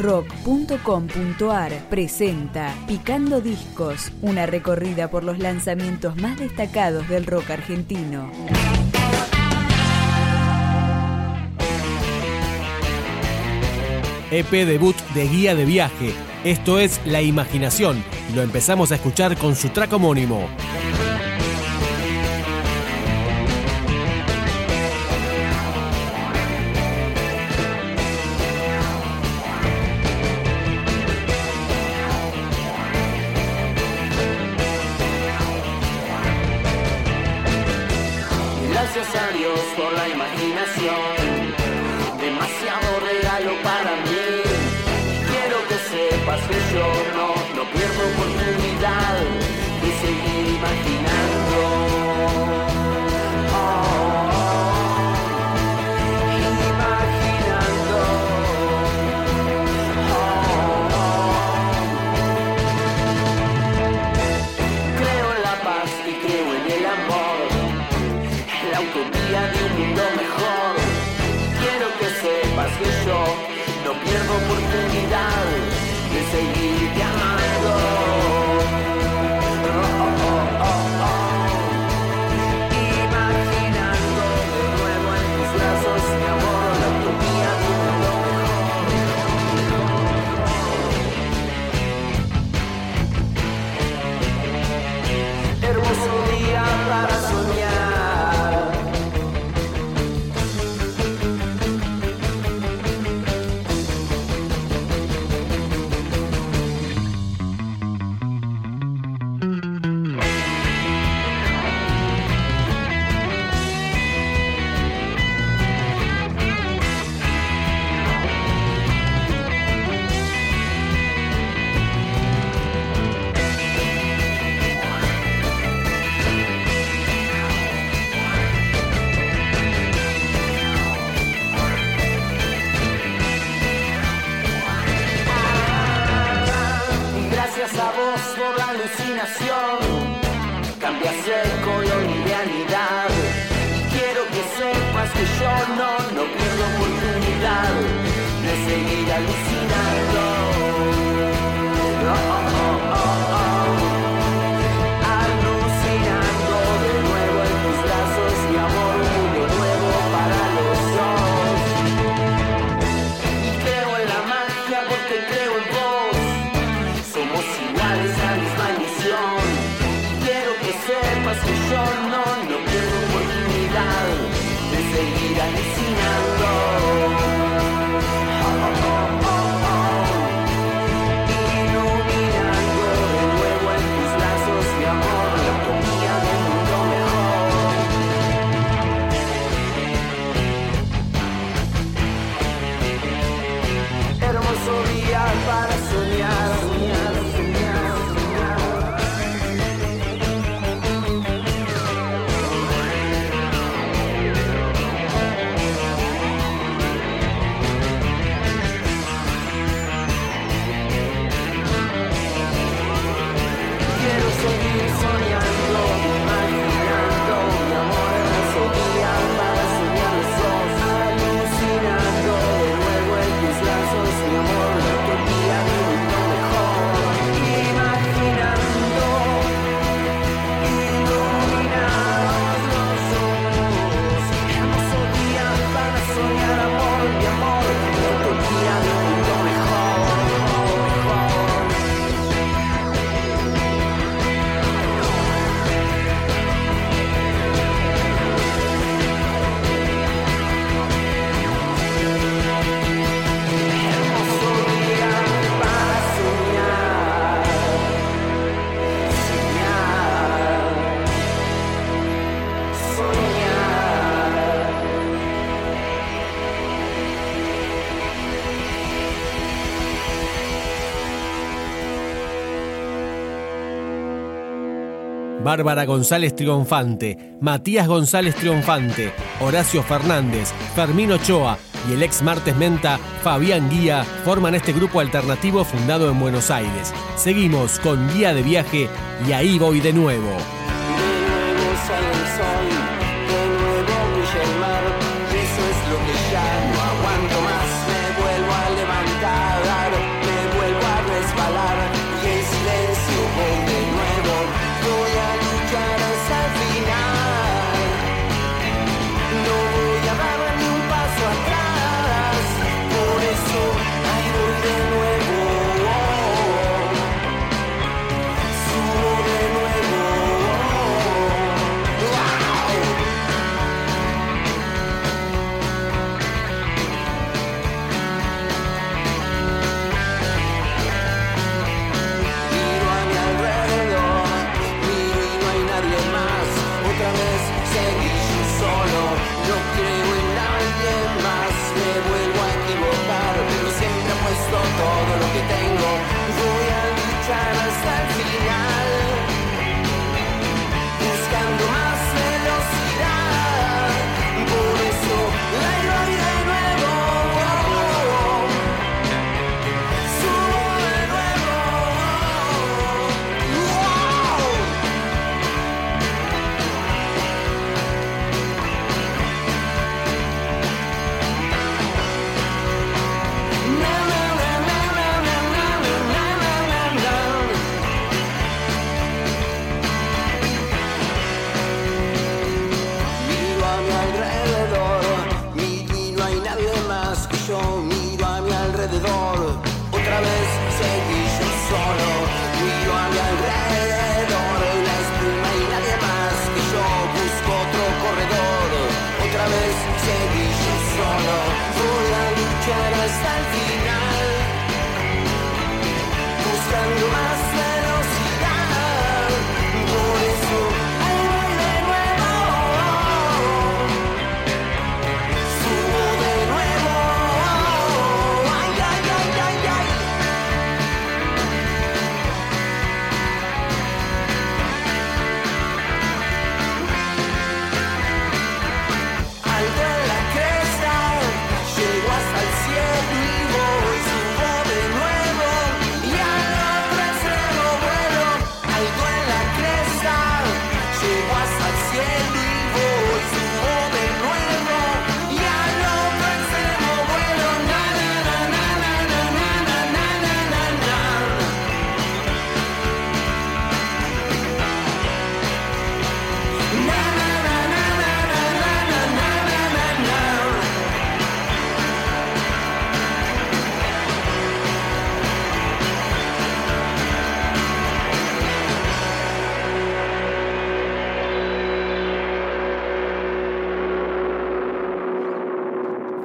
rock.com.ar presenta Picando Discos, una recorrida por los lanzamientos más destacados del rock argentino. EP debut de Guía de Viaje, esto es La Imaginación, lo empezamos a escuchar con su track homónimo. alucinación, cambias el color y realidad. Y quiero que sepas que yo no, no pierdo oportunidad de seguir alucinando. I'm fine. Bárbara González Triunfante, Matías González Triunfante, Horacio Fernández, Fermín Ochoa y el ex martes menta Fabián Guía forman este grupo alternativo fundado en Buenos Aires. Seguimos con Guía de Viaje y ahí voy de nuevo. otra vez.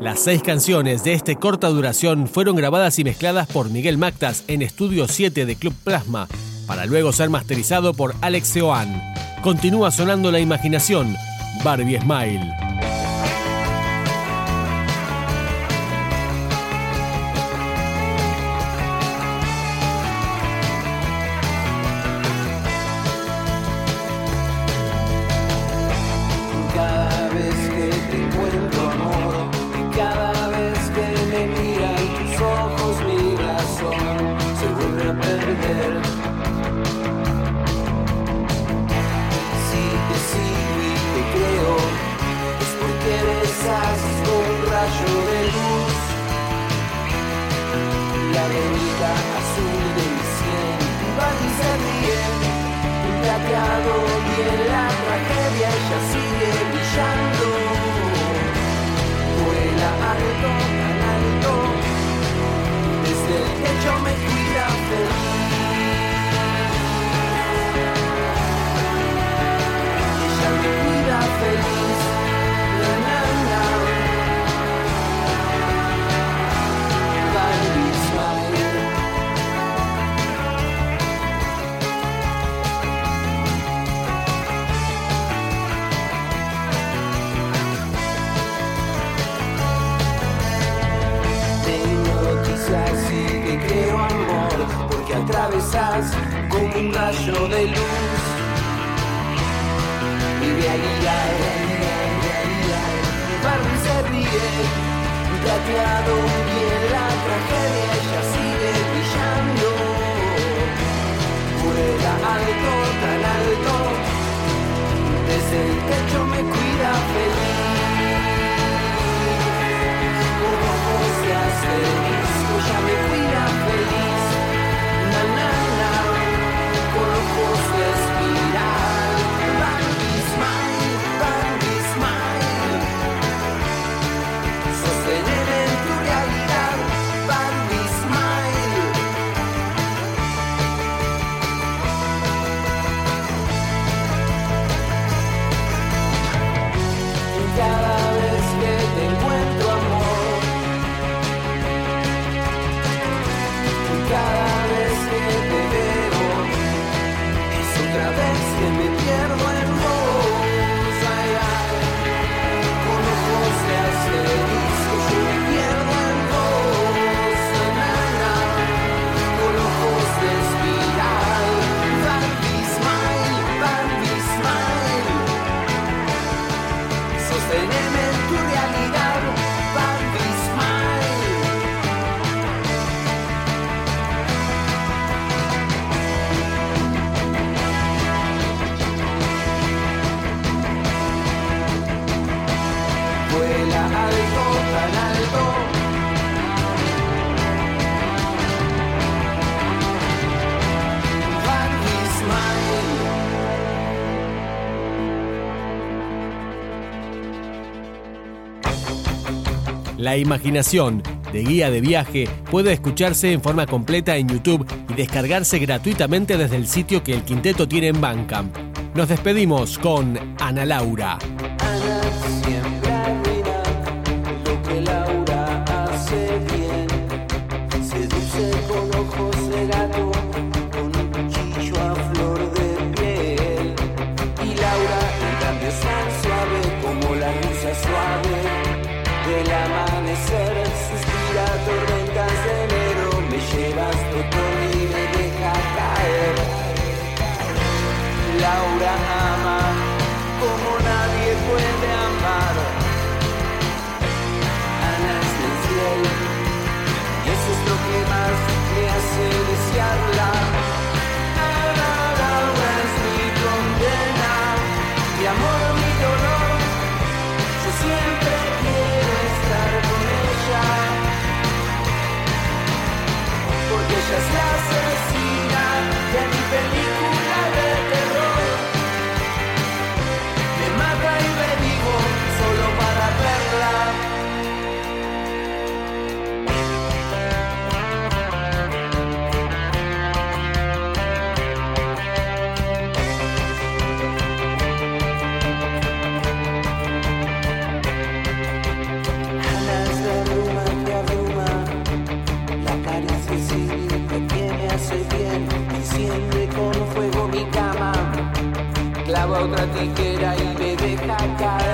Las seis canciones de este corta duración fueron grabadas y mezcladas por Miguel Mactas en Estudio 7 de Club Plasma, para luego ser masterizado por Alex Seoan. Continúa sonando la imaginación, Barbie Smile. sigue la tragedia, ella sigue brillando. un rayo de luz. Mi realidad, realidad, realidad. se ríe, plateado y la tragedia. La imaginación de Guía de Viaje puede escucharse en forma completa en YouTube y descargarse gratuitamente desde el sitio que el quinteto tiene en Bandcamp. Nos despedimos con Ana Laura. otra tijera y me deja caer.